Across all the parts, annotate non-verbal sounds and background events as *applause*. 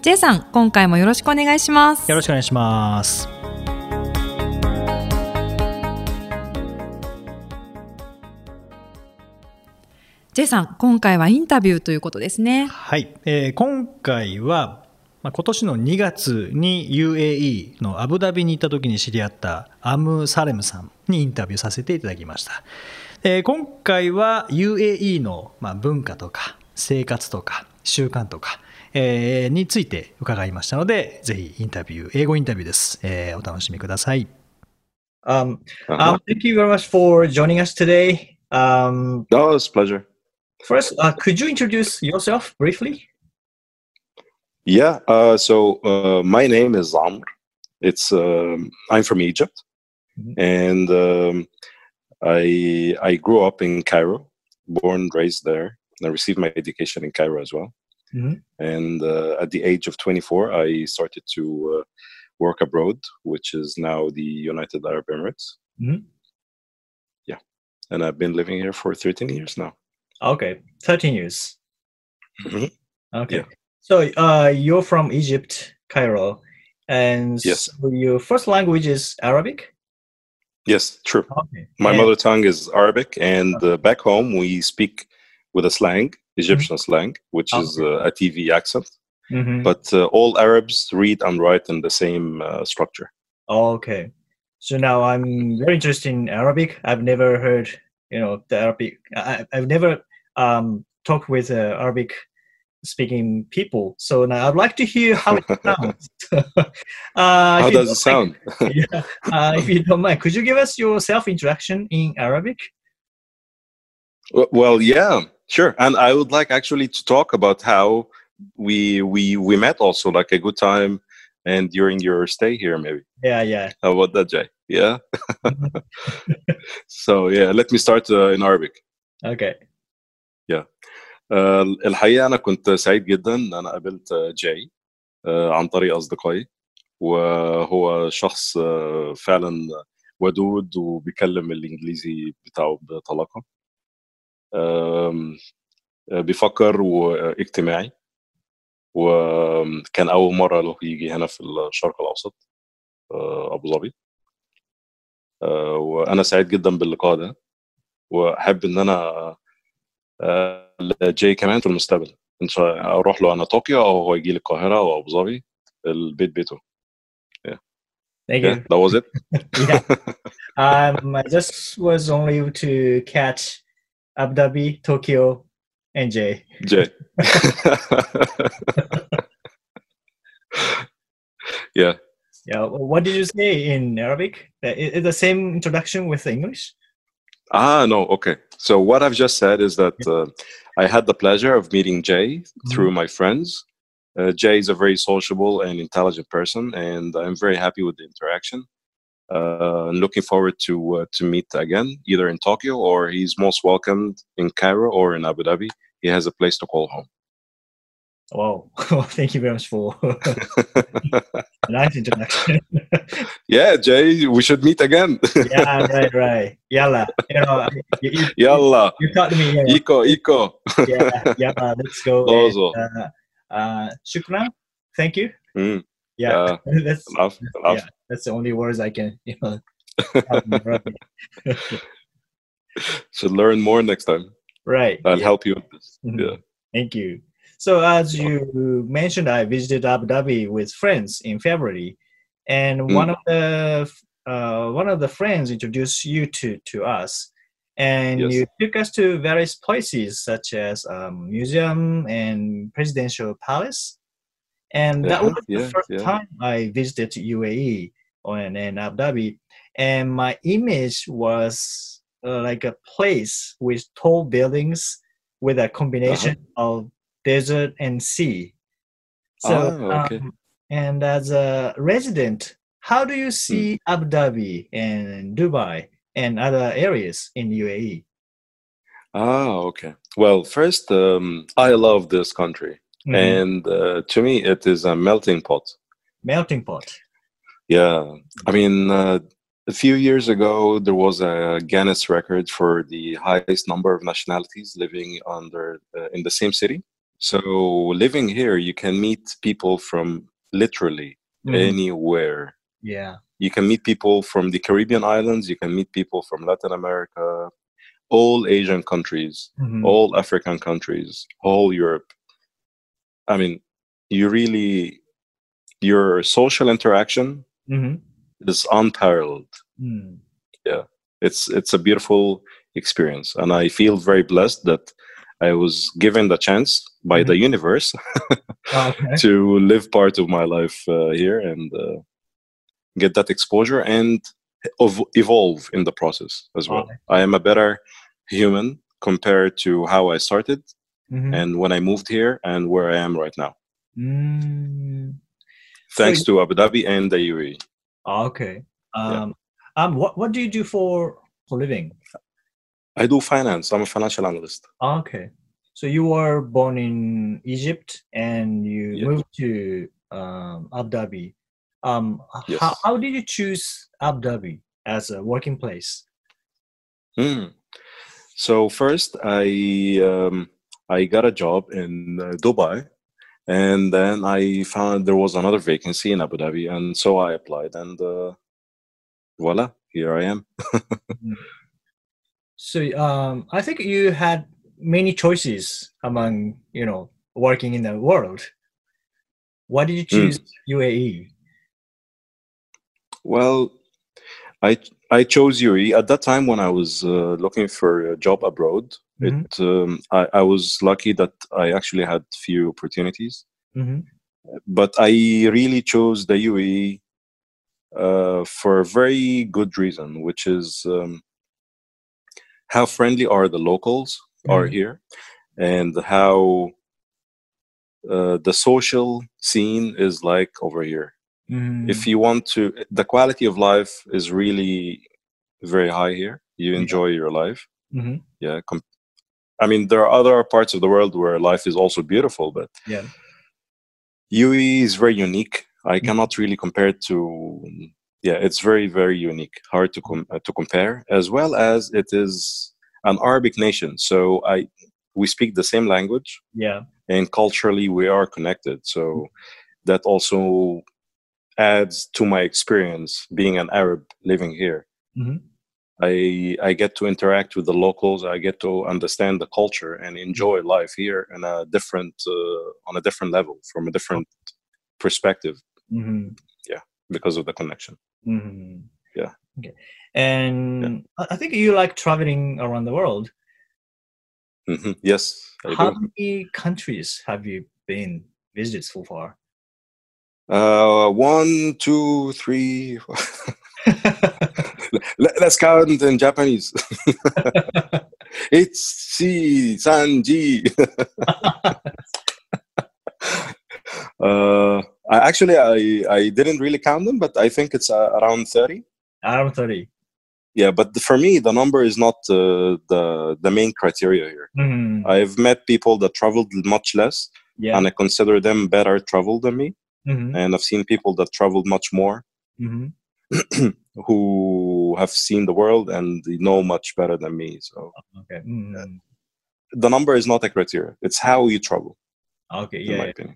J さん、今回もよろしくお願いします。よろしくお願いしますジェイさん、今回はインタビューということですね。はい、えー今回は、まあ、今年の2月に UAE のアブダビに行った時に知り合ったアム・サレムさんにインタビューさせていただきました、えー今回は UAE の、まあ、文化とか生活とか習慣とか、えについて伺いましたので、ぜひインタビュー、英語インタビューです。えお楽しみください。Um, um, uh-huh. uh, thank you very much for joining us today. Um, oh, it's a pleasure. First, uh, could you introduce yourself briefly? Yeah, uh, so uh, my name is Amr. It's um, I'm from Egypt, mm-hmm. and um, I I grew up in Cairo, born raised there, and I received my education in Cairo as well. Mhm. And uh, at the age of 24, I started to uh, work abroad, which is now the United Arab Emirates. Mhm. Yeah, and I've been living here for 13 years now. Okay, 13 years. Mhm. Okay. Yeah. So uh, you're from Egypt, Cairo, and Yes. so your first language is Arabic? Yes, true. Okay. My And- mother tongue is Arabic, and uh, back home we speak with a slang, Egyptian slang, which is uh, a TV accent. Mhm. But uh, all Arabs read and write in the same uh, structure. Okay. So now I'm very interested in Arabic. I've never heard, you know, the Arabic. I, I've never um, talked with uh, Arabic speaking people. So now I'd like to hear how it *laughs* sounds. *laughs* uh, How does it sound? mind- *laughs* yeah. Uh, if you don't mind, could you give us your self introduction in Arabic? Well, yeah, sure. And I would like actually to talk about how we we we met also, like a good time, and during your stay here, maybe. Yeah, yeah. How about that, Jay? Yeah. *laughs* so yeah, let me start uh, in Arabic. Okay. آه، الحقيقة أنا كنت سعيد جدا إن أنا قابلت آه، جاي آه، عن طريق أصدقائي وهو شخص آه، فعلا ودود وبيكلم الإنجليزي بتاعه بطلاقة آم، آه، بيفكر واجتماعي وكان أول مرة له يجي هنا في الشرق الأوسط آه، أبو ظبي. آه، وأنا سعيد جدا باللقاء ده وأحب إن أنا آه، جاي كمان في المستقبل. إن شاء الله أروح له أنا طوكيو أو هو يجي لي القاهرة أو أبو ظبي البيت بيته. Thank yeah, you. that was it. *laughs* Yeah. *laughs* Um, I just was only to catch Abu Dhabi, Tokyo, and Jay. Jay. *laughs* yeah. Yeah. What did you say in Arabic? Is the same introduction with English? Ah, no. Okay. So what I've just said is that uh, I had the pleasure of meeting Jay mm-hmm. through mm-hmm. my friends. Uh, Jay is a very sociable and intelligent person, and I'm very happy with the interaction uh, looking forward to uh, to meet again either in tokyo or he's most welcomed in cairo or in abu dhabi he has a place to call home Wow. *laughs* Thank you very much for a *laughs* *laughs* nice introduction. yeah jay we should meet again yeah, right, right. Yalla. You know, you, you, yalla you taught me. Yeah, iko iko yeah, yalla. Let's go. Dozo. And, uh, uh, shukran. Thank you. Mm, Yeah. that's enough, enough. Yeah. That's the only words I can, you know. *laughs* should learn more next time right. i'll yeah. help you with this Mhm. yeah Thank you. So as you mentioned, I visited Abu Dhabi with friends in February, and Mm. one of the uh, one of the friends introduced you to to us, and Yes. you took us to various places such as um, museum and presidential palace, and that Yeah, was the yeah, first yeah. time I visited UAE and, and Abu Dhabi, and my image was uh, like a place with tall buildings with a combination Uh-huh. of desert and sea. So Ah, okay. um, And as a resident, how do you see Abu Dhabi and Dubai and other areas in UAE? Ah, okay. Well, first, um, I love this country, Mhm. and uh, to me, it is a melting pot. melting pot. Yeah, I mean, uh, a few years ago, there was a Guinness record for the highest number of nationalities living under uh, in the same city. So, living here, you can meet people from literally Mhm. anywhere. Yeah. You can meet people from the Caribbean islands. You can meet people from Latin America, all Asian countries, Mhm. all African countries, all Europe. I mean, you really, your social interaction Mhm. is unparalleled. Mm. It's it's a beautiful experience, and I feel very blessed that I was given the chance by the universe Okay. *laughs* to live part of my life uh, here and uh, get that exposure and ev- evolve in the process as well. Okay. I am a better human compared to how I started Mhm. and when I moved here and where I am right now. Mm. Thanks So- to Abu Dhabi and the. UAE. Okay. Um, um, what what do you do for for living? I do finance. I'm a financial analyst. Okay. So you were born in Egypt and you Yeah. moved to um, Abu Dhabi. Um, Yes. how, how did you choose Abu Dhabi as a working place? Hmm. So first, I um, I got a job in uh, Dubai, and then I found there was another vacancy in Abu Dhabi, and so I applied, and uh, voila, here I am. So um, I think you had many choices among you know working in the world. Why did you Hmm. choose UAE? Well, I I chose UAE at that time when I was uh, looking for a job abroad. Mhm. It um, I, I was lucky that I actually had few opportunities. Mm-hmm. but I really chose the UAE uh, for a very good reason, which is um, how friendly are the locals are Mhm. here, and how uh, the social scene is like over here. Mm-hmm. If you want to, the quality of life is really very high here. You enjoy your life. hmm Yeah. Com- I mean, there are other parts of the world where life is also beautiful, but Yeah. UE is very unique. I Mm. cannot really compare it to. Yeah, it's very very unique. Hard to com- uh, to compare, as well as it is an Arabic nation. So I we speak the same language, Yeah. and culturally we are connected. So that also adds to my experience being an Arab living here. Mhm. I I get to interact with the locals. I get to understand the culture and enjoy life here in a different uh, on a different level from a different perspective hmm because of the connection. hmm Yeah. Okay. And I I think you like traveling around the world. Mhm. Yes, I How do. many countries have you been visited so far? Uh, one, two, three. *laughs* *laughs* Let- Let's count in Japanese. *laughs* It's si, san, ji. *laughs* uh, I actually I I didn't really count them, but I think it's uh, around thirty. Around 30. Yeah, but for me, the number is not uh, the the main criteria here. Mhm. I've met people that traveled much less, Yeah. and I consider them better traveled than me. Mhm. And I've seen people that traveled much more, Mhm. *clears throat* who have seen the world and know much better than me. So Okay. Mhm. the number is not a criteria; it's how you travel, Okay. Yeah. yeah.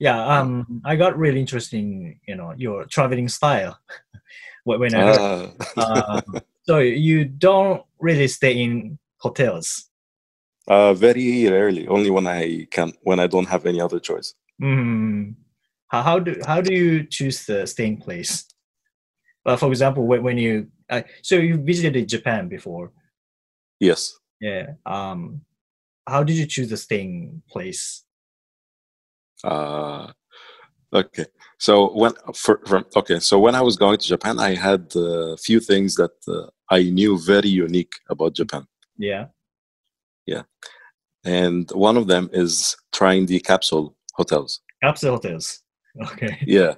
Yeah. Um, I got really interested in you know your traveling style *laughs* when I. Ah. Uh, *laughs* so you don't really stay in hotels. Uh, very rarely, only when I can, when I don't have any other choice. Mm. How, how do how do you choose the staying place? Well, for example, when, when you uh, so you visited Japan before, Yes. yeah. Um, how did you choose the staying place? Uh, okay. So when for, from okay, so when I was going to Japan, I had a few things that uh, I knew very unique about Japan, Yeah. Yeah. and one of them is trying the capsule hotels. Capsule hotels. *laughs* Okay. Yeah.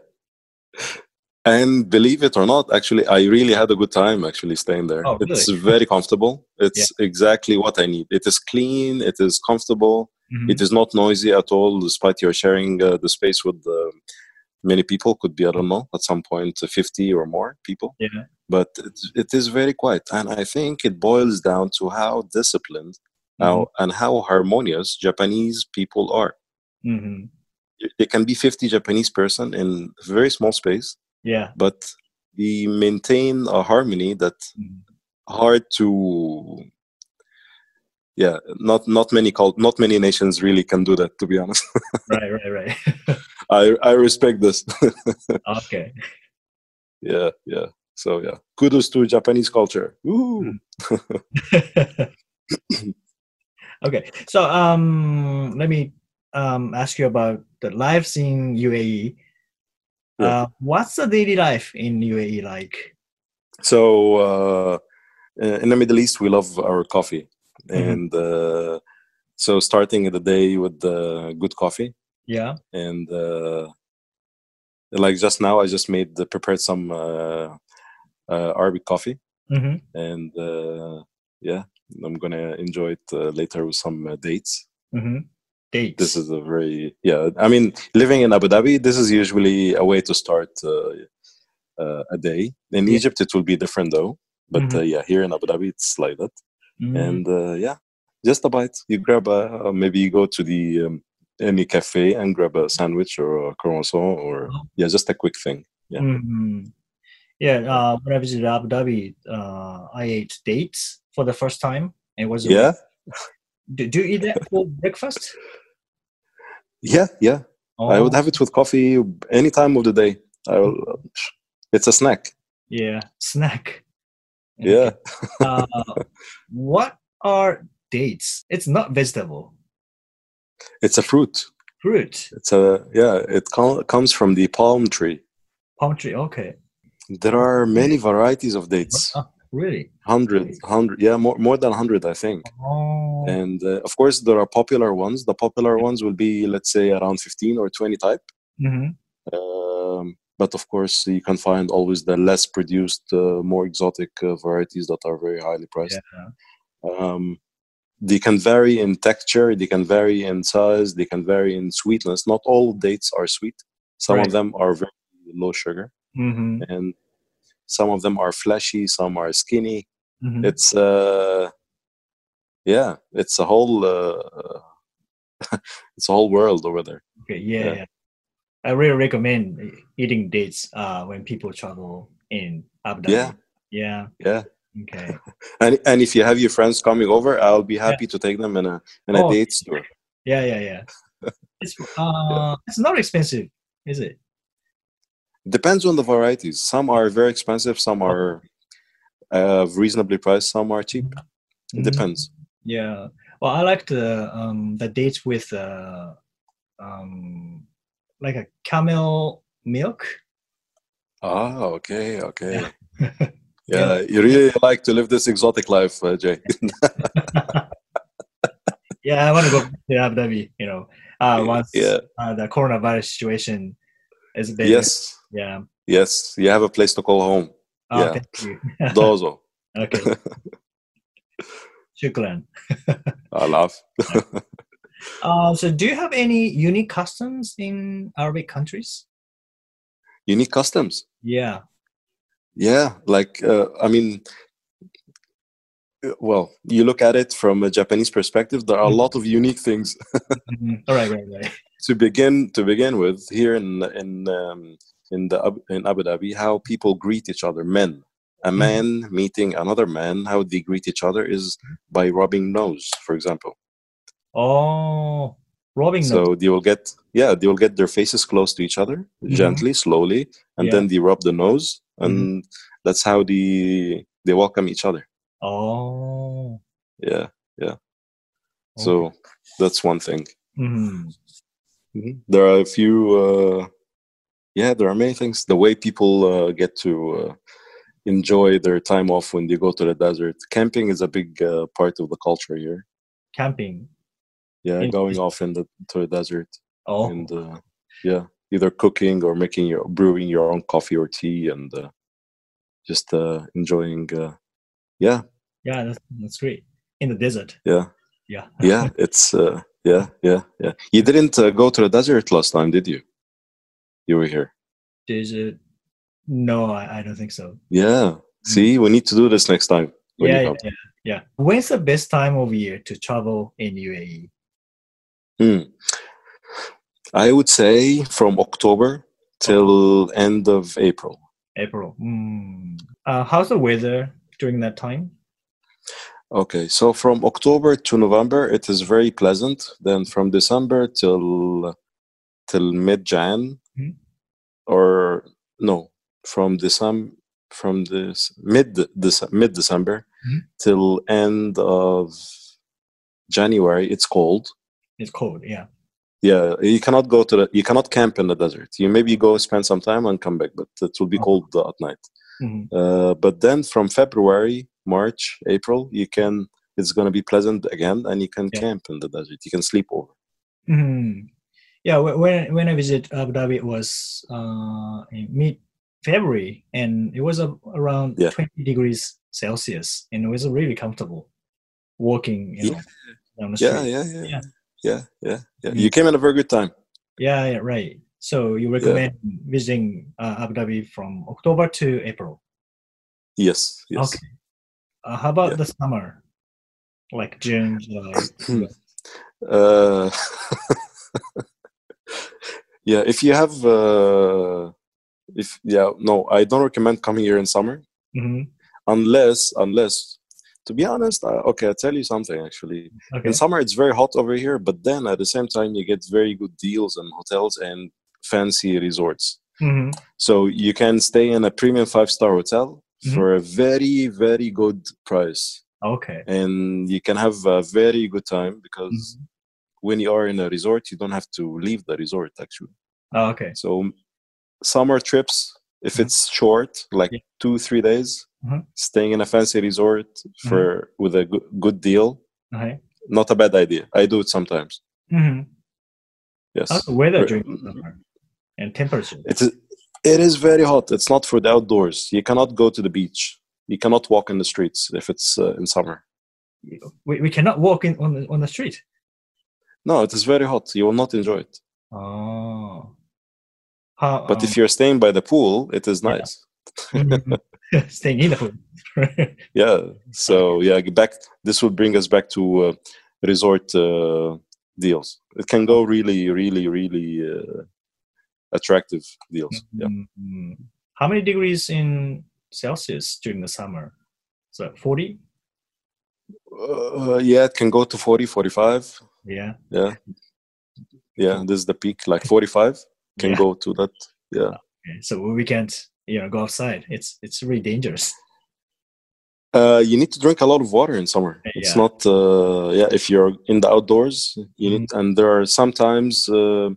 And believe it or not, actually, I really had a good time actually staying there. Oh, It's really? very comfortable. It's exactly what I need. It is clean. It is comfortable. Mhm. It is not noisy at all, despite you're sharing uh, the space with uh, many people. Could be, I don't know, at some uh, 50 or more people. Yeah. But it, it is very quiet. And I think it boils down to how disciplined how, and how harmonious Japanese people are. Mhm. It can be 50 Japanese person in a very small space, Yeah. but we maintain a harmony that Mhm. hard to yeah not not many cult not many nations really can do that to be honest *laughs* Right. Right. Right. i i respect this *laughs* okay. yeah yeah so yeah kudos to japanese culture Woo. *laughs* okay. So um, let me um ask you about the lives in UAE. Yeah. Uh, what's the daily life in UAE like? so uh in the middle east we love our coffee Mhm. and uh so starting the day with the good coffee Yeah. and uh like just now i just made the prepared some uh, uh arabic coffee Mm-hmm. and uh, yeah, I'm gonna enjoy it uh, later with some uh, dates. Mm-hmm. Dates. This is a very yeah. I mean, living in Abu Dhabi, this is usually a way to start uh, uh, a day. In Yeah. Egypt, it will be different though. But Mhm. uh, yeah, here in Abu Dhabi, it's like that. Mhm. And uh, yeah, just a bite. You grab a uh, maybe you go to the um, any cafe and grab a sandwich or a croissant or Oh. yeah, just a quick thing. yeah. Mhm. Yeah. Uh, when I visited Abu Dhabi, uh, I ate dates for the first time. It was Yeah, *laughs* Do, do you eat that for breakfast? Yeah, yeah. I would Oh, have it with coffee any time of the day. I will, it's a snack. Yeah, snack. Yeah. *laughs* uh, what are dates? It's not vegetable. It's a fruit. Fruit. It's a yeah. It com- comes from the palm tree. Palm tree. Okay. There are many varieties of dates. Really? Hundred, hundred, yeah, more more than hundred, I think. Oh. And uh, of course, there are popular ones. The popular ones will be, let's say, around fifteen or twenty type. hmm Um, but of course, you can find always the less produced, uh, more exotic uh, varieties that are very highly priced. Yeah. um, they can vary in texture they can vary in size they can vary in sweetness not all dates are sweet some Right. of them are very low sugar hmm and some of them are fleshy some are skinny hmm it's uh yeah it's a whole uh, *laughs* it's a whole world over there Okay. Yeah, yeah. yeah. I really recommend eating dates uh, when people travel in Abu Dhabi. Yeah. Yeah. yeah Okay. *laughs* and and if you have your friends coming over i'll be happy to take them in a in a Oh. date store Yeah, yeah, yeah. *laughs* It's uh, it's not expensive, is it? Depends on the varieties some are very expensive some are uh, reasonably priced some are cheap it Mhm. depends Yeah. Well, I like the um the dates with uh um like a camel milk. Ah, okay, okay. *laughs* Yeah. Yeah, you really like to live this exotic life, uh, Jay. *laughs* yeah, I want to go to Abu Dhabi. You know, uh, *laughs* once yeah. uh, the coronavirus situation is better. Yes, Yeah. yes. You have a place to call home. Oh, Yeah. Thank you. *laughs* Dozo. *laughs* okay. Shukran. *laughs* I laugh. Uh, so, do you have any unique customs in Arabic countries? Unique customs. Yeah. Yeah, like uh, I mean, uh, well, you look at it from a Japanese perspective. There are a lot of unique things. Mhm. All right, right, right. to begin to begin with, here in in um, in the in Abu Dhabi, how people greet each other. Men, a Mhm. man meeting another man, how they greet each other is by rubbing nose, for example. Oh, rubbing. So they will get yeah, they will get their faces close to each other Mhm. gently, slowly, and Yeah. then they rub the nose, and that's how they they welcome each other. Oh. Yeah, yeah. So that's one thing. Mhm. Mhm. There are a few. Uh, yeah, there are many things. The way people uh, get to uh, enjoy their time off when they go to the desert. Camping is a big uh, part of the culture here. camping. Yeah, In- going off in the to the desert Oh, and uh, yeah, either cooking or making your brewing your own coffee or tea and uh, just uh, enjoying. Uh, yeah, Yeah, that's, that's great. In the desert. yeah, Yeah. yeah. It's uh, yeah, yeah, yeah. You didn't uh, go to the desert last time, did you? You were here. it? No, I, I don't think so. Yeah. See, we need to do this next time. when you Yeah, yeah, yeah, yeah. When's the best time of year to travel in UAE? Hmm. I would say from October till end of April. April. Mm. Uh, how's the weather during that time? Okay, so from October to November, it is very pleasant. Then from December till till mid Jan. Or no, from December from this mid mid December Mhm. till end of January, it's cold. It's cold. Yeah. Yeah, you cannot go to the you cannot camp in the desert. You maybe go spend some time and come back, but it will be Oh. cold at night. Mhm. Uh, but then from February, March, April, you can it's going to be pleasant again, and you can Yeah. camp in the desert. You can sleep over. Mhm. Yeah. When when I visited Abu Dhabi, it was uh, in mid February, and it was uh, around Yeah. 20 degrees Celsius, and it was really comfortable walking. You know, down the street. yeah, yeah, Yeah. yeah, yeah, yeah. Mm. You came at a very good time. Yeah, yeah, right. So you recommend visiting uh, Abu Dhabi from October to April. Yes, yes. Okay. Uh, how about Yeah. the summer, like June, July? *clears throat* Uh, *laughs* yeah, if you have, uh, if yeah, no, I don't recommend coming here in summer hmm unless, unless, to be honest, uh, okay, I'll tell you something actually. Okay. In summer, it's very hot over here, but then at the same time, you get very good deals and hotels and fancy resorts. hmm So you can stay in a premium five star hotel Mhm. for a very, very good price. Okay. And you can have a very good time because Mhm. When you are in a resort, you don't have to leave the resort actually. Oh, okay. So summer trips, if Mhm. it's short, like Yeah. two, three days, Mhm. staying in a fancy resort Mm-hmm. for with a good, good deal, Okay. not a bad idea. I do it sometimes. hmm Yes. How's the weather during summer and temperature? It is, it is very hot. It's not for the outdoors. You cannot go to the beach. You cannot walk in the streets if it's uh, in summer. We, we cannot walk in on the on the street. No, it is very hot. You will not enjoy it. Oh. How, But um, if you're staying by the pool, it is nice. mhm. *laughs* staying in the pool. *laughs* Yeah. So yeah, get back. This will bring us back to uh, resort uh, deals. It can go really, really, really uh, attractive deals. Yeah. Mhm. How many degrees in Celsius during the summer? So 40? Uh, yeah, it can go to 40, 45. Yeah. Yeah. Yeah. This is the peak. Like 45 can Yeah. go to that. Yeah. Okay, So we can't, you know, go outside. It's it's really dangerous. Uh, you need to drink a lot of water in summer. It's not, uh, yeah, if you're in the outdoors, you Mm-hmm. and there are sometimes uh,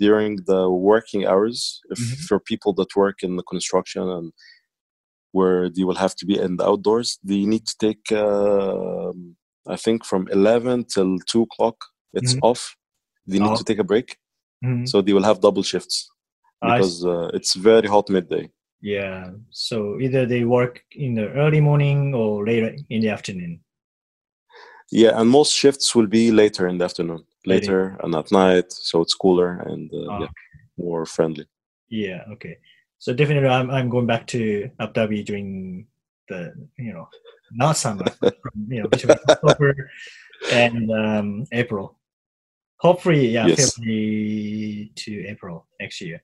during the working hours, if Mhm. for people that work in the construction and where they will have to be in the outdoors, they need to take, um I think, from 11 till 2 o'clock, it's Mhm. off. They need Oh. to take a break. Mhm. So they will have double shifts because uh, it's very hot midday. Yeah. So either they work in the early morning or later in the afternoon. Yeah, and most shifts will be later in the afternoon, Later. and at night, so it's cooler and uh, Ah, yeah, more friendly. Yeah. Okay. So definitely, I'm I'm going back to Abu Dhabi during the you know not summer, *laughs* from, you know between October and um, April. Hopefully, yeah, Yes. February to April next year.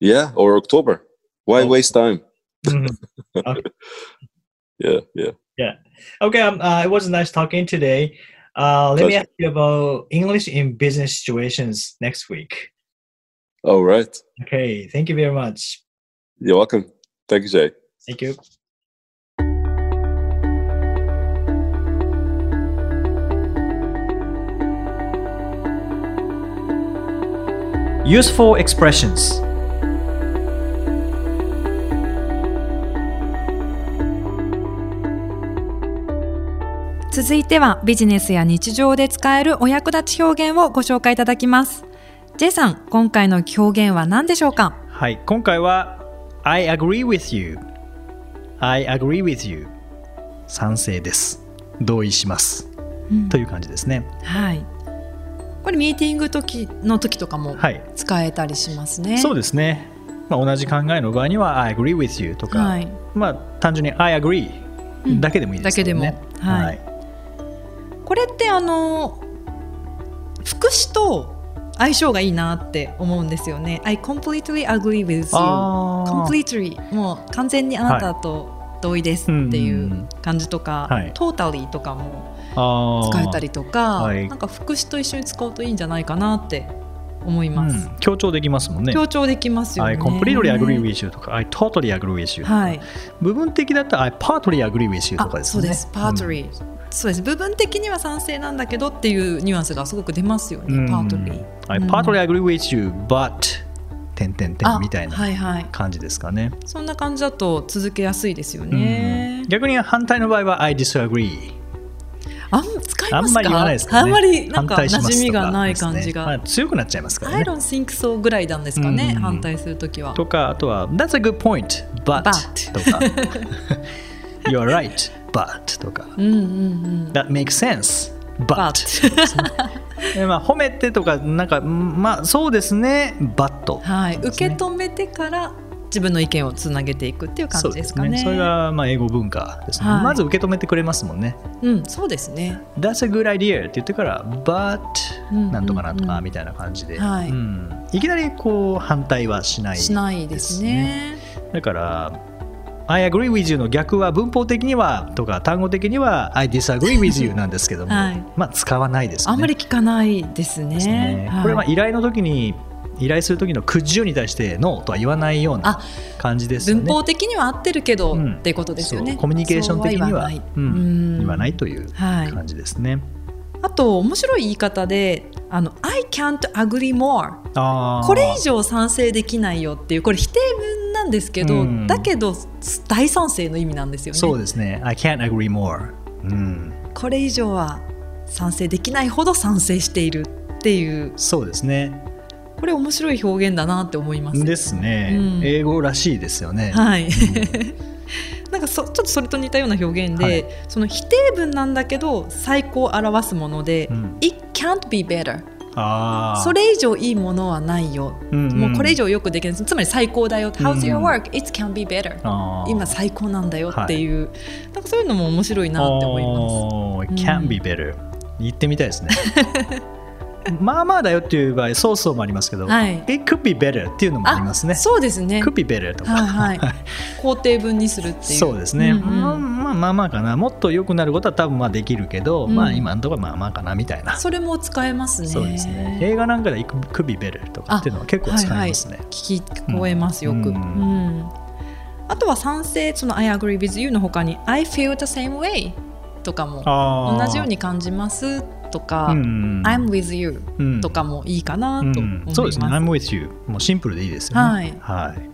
Yeah, or October. Why Oh. waste time? *laughs* Mhm. Yeah, yeah. Okay, um, uh, it was nice talking today. Uh, let me ask you about English in business situations next week. All right. Okay, thank you very much. You're welcome. Thank you, Jay. Thank you. Useful expressions. 続いてはビジネスや日常で使えるお役立ち表現をご紹介いただきます。J さん、今回の表現は何でしょうか？はい、今回は I agree with you. I agree with you. 賛成です。同意します、という感じですね。はい。これミーティング時の時とかもはい。使えたりしますね。そうですね、まあ、同じ考えの場合には I agree with you とか、はい。まあ単純に I agree だけでもいいですけどね、だけでも。はい。これってあの副詞と相性がいいなって思うんですよね。I completely agree with you. completely もう完全にあなたと同意ですっていう感じとか、はい。totally とかも使えたりとか、はいなんか副詞と一緒に使うといいんじゃないかなって思います。うん強調できますもんね強調できますよね。I completely agree with you とか I totally agree with you とか、はい。部分的だったら I partly agree with you とかあですねそうです。パートリー、そうです。部分的には賛成なんだけどっていうニュアンスがすごく出ますよね。うんパートリー。I うん partly agree with you but 点点あ点みたいなはいはい。感じですかね、そんな感じだと続けやすいですよねうん。逆に反対の場合は I disagree あん使いますか？あんまり言わないですからね。あんまりなんか馴染みがない感じが。まあ強くなっちゃいますから I ね don't think so ぐらいなんですかね、うん。反対するときは。とかあとは That's a good point but, But とか。You're right but とか。うんうんうん。That makes sense but, But *laughs* でまあ、褒めてとかなんかんまあそうですね but はい、受け止めてから自分の意見をつなげていくっていう感じですかね。それがまあ英語文化ですね、はい。まず受け止めてくれますもんね。うん、そうですね。That's a good idea って言ってから But うんなんとかなんとうんうんかみたいな感じで、はい。うん。いきなりこう反対はしないしないですね。だから I agree with you の逆は文法的にはとか単語的には I disagree with you なんですけども、*laughs* はい。まあ使わないですよね。あんまり聞かないですね。ですね。はい。これは依頼の時に依頼する時の could you に対してノーとは言わないようなあ感じですよね。文法的には合ってるけど、うん。っていうことですよね。コミュニケーション的にはそうは言わない。うん。うん。言わないというはい。感じですね、あと面白い言い方で、あの I can't agree more。これ以上賛成できないよっていうこれ否定文なんですけど、うん。だけど大賛成の意味なんですよね。そうですね。I can't agree more、うん、これ以上は賛成できないほど賛成しているっていう。そうですねこれ面白い表現だなって思います。ですね、うん。英語らしいですよね、はい。*laughs* なんかそちょっとそれと似たような表現で、はい。その否定文なんだけど最高を表すもので、うん。It can't be better. それ以上いいものはないよ、うんうん。もうこれ以上よくできない。つまり最高だよ、How's your うん。Work? It can be better. 今最高なんだよってい。う、なんかそういうのも面白いなって思います。can be better、言ってみたいですね *laughs* まあまあだよっていう場合そうそうもありますけど、はい。It could be better っていうのもありますね。そうですね。could be better とか、はいはい。肯定文にするっていう。そうですね、んうん。まあまあまあまあかな。もっと良くなることは多分まあできるけど、うん。まあ今のところまあまあかなみたいな。それも使えますね。そうですね。映画なんかで It could be better とかっていうのは結構使いますね、聞聞こえますよく、うん。うん。あとは賛成その I agree with you の他に I feel the same way とかも同じように感じますとか、うん I'm with you うん。とかもいいかなと思います。うん。そうですね。I'm with you もうシンプルでいいですよね。はい。はい。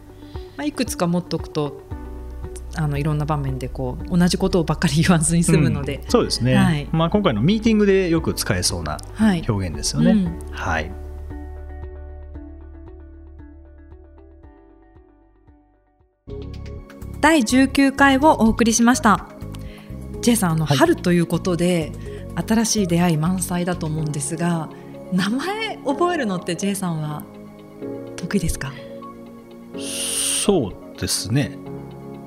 まあ、いくつか持っておくとあのいろんな場面でこう同じことをばっかり言わずに済むので、うん。そうですね、はい。まあ、今回のミーティングでよく使えそうなはい、表現ですよね、うん。はい。第19回をお送りしました。J さんあの、はい。春ということで新しい出会い満載だと思うんですが名前覚えるのって J さんは得意ですか？そうですね。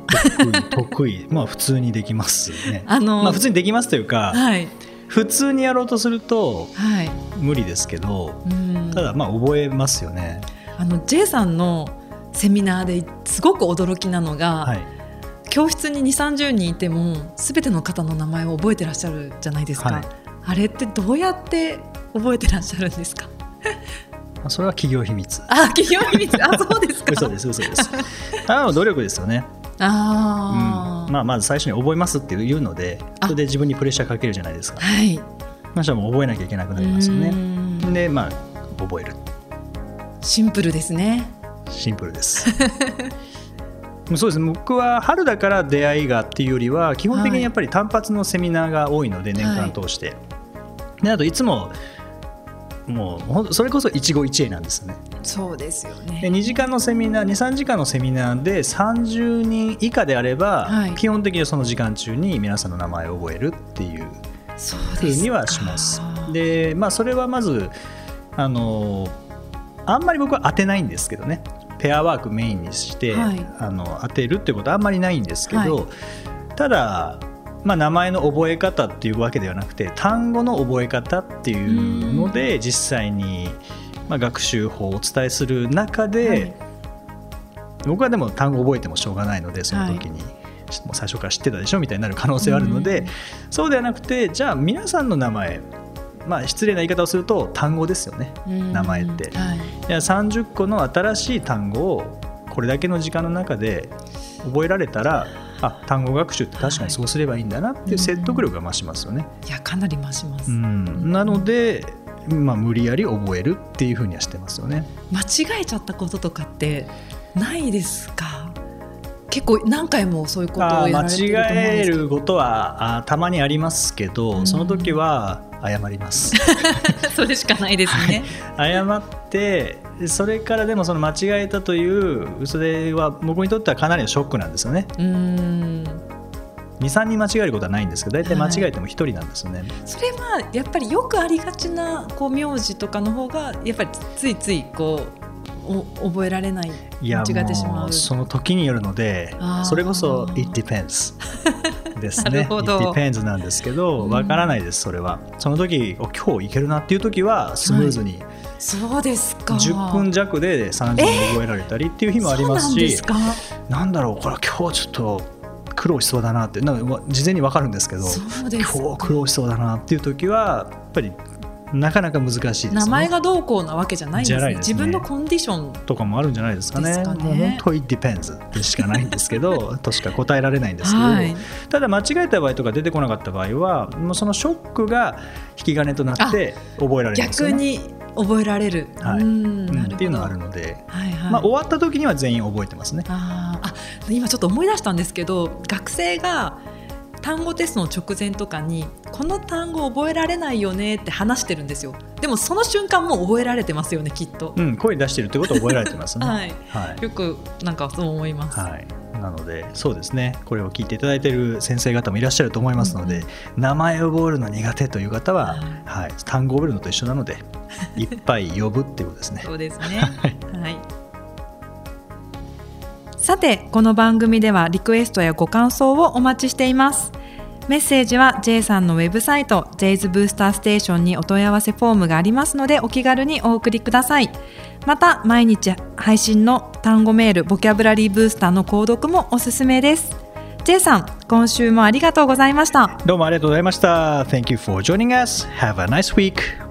*laughs* 得意得意。まあ普通にできますね。あの、まあ普通にできますというか、はい。普通にやろうとするとはい。無理ですけどうん。ただまあ覚えますよね。あの J さんのセミナーですごく驚きなのが、はい教室に2 3 0人いても全ての方の名前を覚えてらっしゃるじゃないですか、はい。あれってどうやって覚えてらっしゃるんですか？*laughs* まあそれは企業秘密。*laughs* あ企業秘密。あそうですか。嘘です嘘です。あの努力ですよね、あー、うん。まあ、まず最初に覚えますっていうのであ。それで自分にプレッシャーかけるじゃないですか。はい。ましたらもう覚えなきゃいけなくなりますようねん。でまあ覚える。シンプルですね。シンプルです *laughs* そうです。僕は春だから出会いがっていうよりは基本的にやっぱり単発のセミナーが多いので、年間通して、であといつももうそれこそ一期一会なんですね。そうですよね。で2時間のセミナー23時間のセミナーで30人以下であれば、はい。基本的にその時間中に皆さんの名前を覚えるっていうふうにはします。でまあそれはまずあのあんまり僕は当てないんですけどねペアワークメインにして、はい。あの当てるっていうことはあんまりないんですけど、はただ、まあ、名前の覚え方っていうわけではなくて単語の覚え方っていうので実際に、まあ、学習法をお伝えする中で、はい。僕はでも単語覚えてもしょうがないのでその時に、もう最初から知ってたでしょみたいになる可能性はあるので、うん。そうではなくてじゃあ皆さんの名前まあ失礼な言い方をすると単語ですよね。うん。名前って。はい。いや30個の新しい単語をこれだけの時間の中で覚えられたらあ単語学習って確かにそうすればいいんだなっていう説得力が増しますよね。いやかなり増します、うん、なので、まあ、無理やり覚えるっていうふうにはしてますよね。間違えちゃったこととかってないですか？結構何回もそういうことをあーやられてると思うん間違えることはあーたまにありますけど、うん。その時は謝ります。*laughs* それしかないですね、謝ってそれからでもその間違えたというそれは僕にとってはかなりのショックなんですよね。うーん。23人間違えることはないんですけど大体間違えても1人なんですよね、それはやっぱりよくありがちなこう名字とかの方がやっぱりついついこうお覚えられない間違ってしまう。その時によるのでそれこそ「it depends」ですね。なるほど。Depends なんですけどうん。わからないですそれは。その時お今日いけるなっていう時はスムーズにそうですか。10分弱で30分覚えられたりっていう日もありますしそうなんですか。なんだろうこれは今日ちょっと苦労しそうだなってなんか事前に分かるんですけど今日苦労しそうだなっていう時はやっぱりなかなか難しいです、ね、名前がどうこうなわけじゃないんですね。ね。自分のコンディションとかもあるんじゃないですかね。ですかね。もう本当 it depends でしかないんですけど *laughs* としか答えられないんですけど、はい。ただ間違えた場合とか出てこなかった場合はもうそのショックが引き金となって覚えられるんですよね。逆に覚えられる、はい。うんっていうのがあるので、はいはい。まあ、終わった時には全員覚えてますね。あーあ今ちょっと思い出したんですけど学生が単語テストの直前とかにこの単語覚えられないよねって話してるんですよ。でもその瞬間もう覚えられてますよねきっと、うん、声出してるってことは覚えられてますね。*laughs* はい。はいよくなんかそう思います、はい、なのでそうですね。これを聞いていただいている先生方もいらっしゃると思いますので、名前を覚えるの苦手という方は、はい。単語を覚えるのと一緒なのでいっぱい呼ぶっていうことですね。そうですね。*laughs* はいさてこの番組ではリクエストやご感想をお待ちしていますメッセージは J さんのウェブサイト J's ブースターステーションにお問い合わせフォームがありますのでお気軽にお送りくださいまた毎日配信の単語メールボキャブラリーブースターの購読もおすすめです J さん今週もありがとうございましたどうもありがとうございました。Thank you for joining us. Have a nice week.